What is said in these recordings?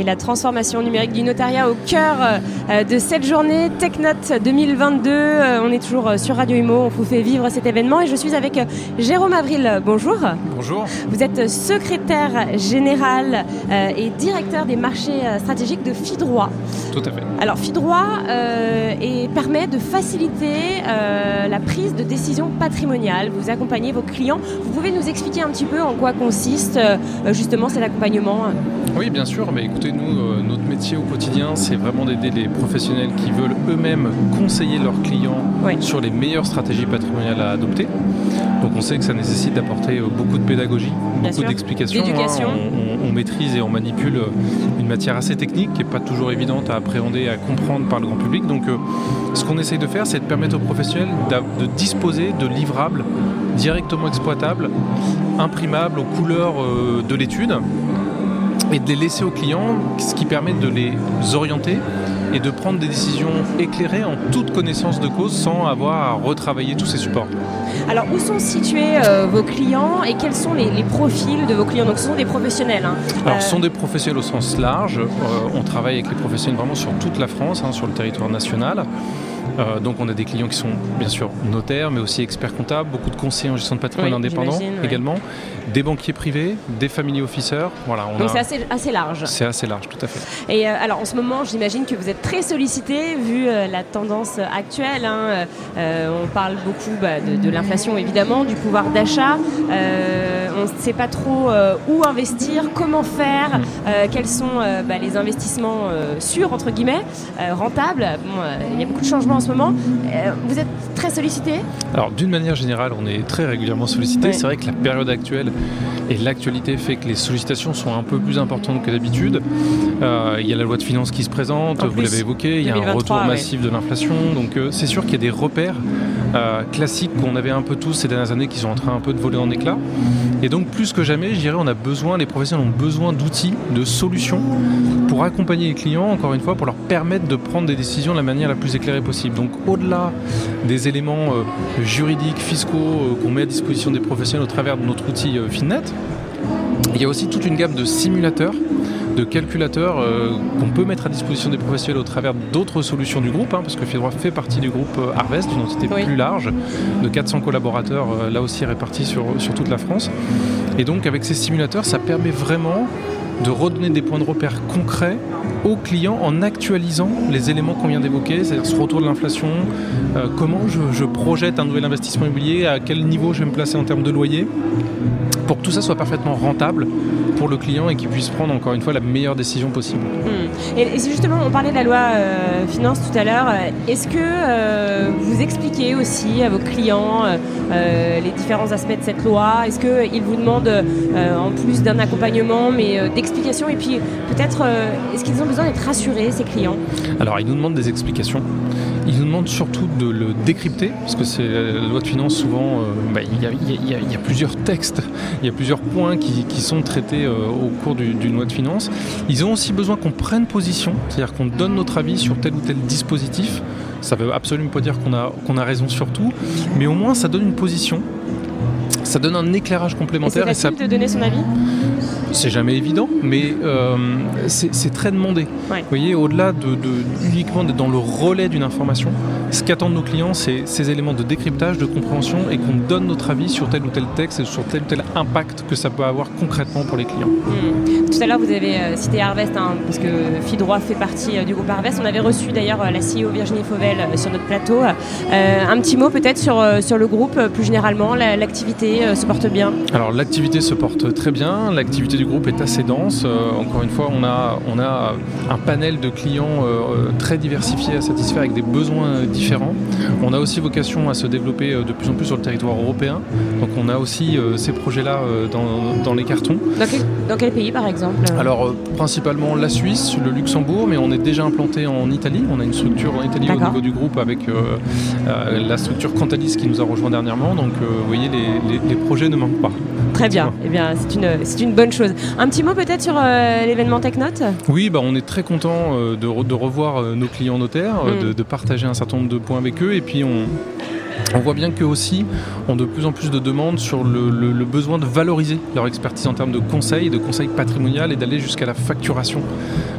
et la transformation numérique du notariat au cœur euh, de cette journée TechNote 2022. Euh, on est toujours euh, sur Radio Imo, on vous fait vivre cet événement et je suis avec Jérôme Avril. Bonjour. Bonjour. Vous êtes secrétaire général et directeur des marchés stratégiques de FIDROIT. Tout à fait. Alors FIDROIT et permet de faciliter la prise de décision patrimoniale. Vous accompagnez vos clients. Vous pouvez nous expliquer un petit peu en quoi consiste justement cet accompagnement? Oui, bien sûr. Mais écoutez, nous, euh, notre métier au quotidien, c'est vraiment d'aider les professionnels qui veulent eux-mêmes conseiller leurs clients sur les meilleures stratégies patrimoniales à adopter. Donc on sait que ça nécessite d'apporter euh, beaucoup de pédagogie, beaucoup d'explications. Hein. On, maîtrise et on manipule euh, une matière assez technique qui n'est pas toujours évidente à appréhender, à comprendre par le grand public. Donc ce qu'on essaye de faire, c'est de permettre aux professionnels de disposer de livrables directement exploitables, imprimables aux couleurs de l'étude et de les laisser aux clients, ce qui permet de les orienter et de prendre des décisions éclairées en toute connaissance de cause sans avoir à retravailler tous ces supports. Alors où sont situés euh, vos clients et quels sont les, profils de vos clients? Donc ce sont des professionnels. Hein. Alors ce sont des professionnels au sens large. Euh, on travaille avec les professionnels vraiment sur toute la France, hein, sur le territoire national. Euh, donc on a des clients qui sont bien sûr notaires, mais aussi experts comptables, beaucoup de conseillers en gestion de patrimoine indépendants également, des banquiers privés, des family officers. Voilà, donc c'est assez, large. C'est assez large, tout à fait. Et euh, alors en ce moment, j'imagine que vous êtes très sollicité vu euh, la tendance actuelle. Hein. on parle beaucoup bah, de, l'inflation évidemment, du pouvoir d'achat. on ne sait pas trop où investir, comment faire, mm. quels sont bah, les investissements sûrs entre guillemets, rentables. il y a beaucoup de changements en ce moment. Euh, vous êtes très sollicité Alors d'une manière générale, on est très régulièrement sollicité. C'est vrai que la période actuelle et l'actualité fait que les sollicitations sont un peu plus importantes que d'habitude. Euh, il y a la loi de finances qui se présente, vous l'avez évoqué, il y a un retour massif de l'inflation. Donc euh, c'est sûr qu'il y a des repères classiques qu'on avait un peu tous ces dernières années qui sont en train un peu de voler en éclats. Et donc plus que jamais, je dirais, on a besoin, les professionnels ont besoin d'outils, de solutions pour accompagner les clients, encore une fois, pour leur permettre de prendre des décisions de la manière la plus éclairée possible. Donc au-delà des éléments euh, juridiques, fiscaux euh, qu'on met à disposition des professionnels au travers de notre outil euh, Finnet, il y a aussi toute une gamme de simulateurs de calculateurs qu'on peut mettre à disposition des professionnels au travers d'autres solutions du groupe, hein, parce que Fidroit fait partie du groupe Harvest, d'une entité plus large, de 400 collaborateurs, là aussi répartis sur, sur toute la France. Et donc avec ces simulateurs, ça permet vraiment de redonner des points de repère concrets aux clients en actualisant les éléments qu'on vient d'évoquer, c'est-à-dire ce retour de l'inflation, euh, comment je, projette un nouvel investissement immobilier, à quel niveau je vais me placer en termes de loyer, pour que tout ça soit parfaitement rentable pour le client et qu'il puisse prendre encore une fois la meilleure décision possible. Hmm. Et, justement, on parlait de la loi euh, finance tout à l'heure. Est-ce que euh, vous expliquez aussi à vos clients les différents aspects de cette loi? Est-ce qu'ils vous demandent, en plus d'un accompagnement, mais d'explications? Et puis peut-être, est-ce qu'ils ont besoin d'être rassurés, ces clients? Alors, ils nous demandent des explications. Ils nous demandent surtout de le décrypter, parce que c'est la loi de finances, souvent, bah, il y, a plusieurs textes, il y a plusieurs points qui, sont traités euh, au cours d'une loi de finances. Ils ont aussi besoin qu'on prenne position, c'est-à-dire qu'on donne notre avis sur tel ou tel dispositif. Ça ne veut absolument pas dire qu'on a, qu'on a raison sur tout, mais au moins ça donne une position ça donne un éclairage complémentaire. C'est facile de donner son avis? C'est jamais évident, mais euh, c'est très demandé. Vous voyez, au-delà de, uniquement d'être dans le relais d'une information, ce qu'attendent nos clients, c'est ces éléments de décryptage, de compréhension et qu'on donne notre avis sur tel ou tel texte et sur tel ou tel impact que ça peut avoir concrètement pour les clients. Hmm. Tout à l'heure, vous avez euh, cité Harvest, hein, parce que FIDROIT fait partie euh, du groupe Harvest. On avait reçu d'ailleurs la CEO Virginie Fauvel sur notre plateau. un petit mot peut-être sur, sur le groupe, plus généralement, l'activité se porte bien? Alors l'activité se porte très bien, l'activité du groupe est assez dense. Euh, encore une fois, on a, on a un panel de clients euh, très diversifié à satisfaire avec des besoins différents. On a aussi vocation à se développer euh, de plus en plus sur le territoire européen. Donc on a aussi ces projets-là dans, les cartons. Dans quel, pays par exemple Alors principalement la Suisse, le Luxembourg, mais on est déjà implanté en Italie. On a une structure en Italie au niveau du groupe avec la structure Cantalis qui nous a rejoint dernièrement. Donc vous voyez, les, les, projets ne manquent pas. Très bien. Eh bien, c'est une, une bonne chose. Un petit mot peut-être sur l'événement TechNote? Oui, bah, on est très content de, de, revoir nos clients notaires, mm. de, de, partager un certain nombre de points avec eux et puis on, voit bien qu'eux aussi ont de plus en plus de demandes sur le, besoin de valoriser leur expertise en termes de conseil, de conseil patrimonial et d'aller jusqu'à la facturation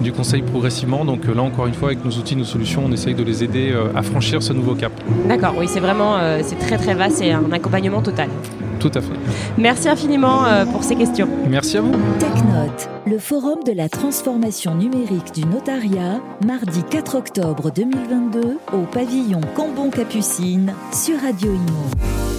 du conseil progressivement. Donc là encore une fois, avec nos outils, nos solutions, on essaye de les aider euh, à franchir ce nouveau cap. D'accord, oui, c'est vraiment euh, c'est très très vaste et un accompagnement total. Tout à fait. Merci infiniment euh, pour ces questions. Merci à vous. TechNote, le forum de la transformation numérique du notariat, mardi 4 octobre 2022 au pavillon Cambon-Capucine sur Radio Imo.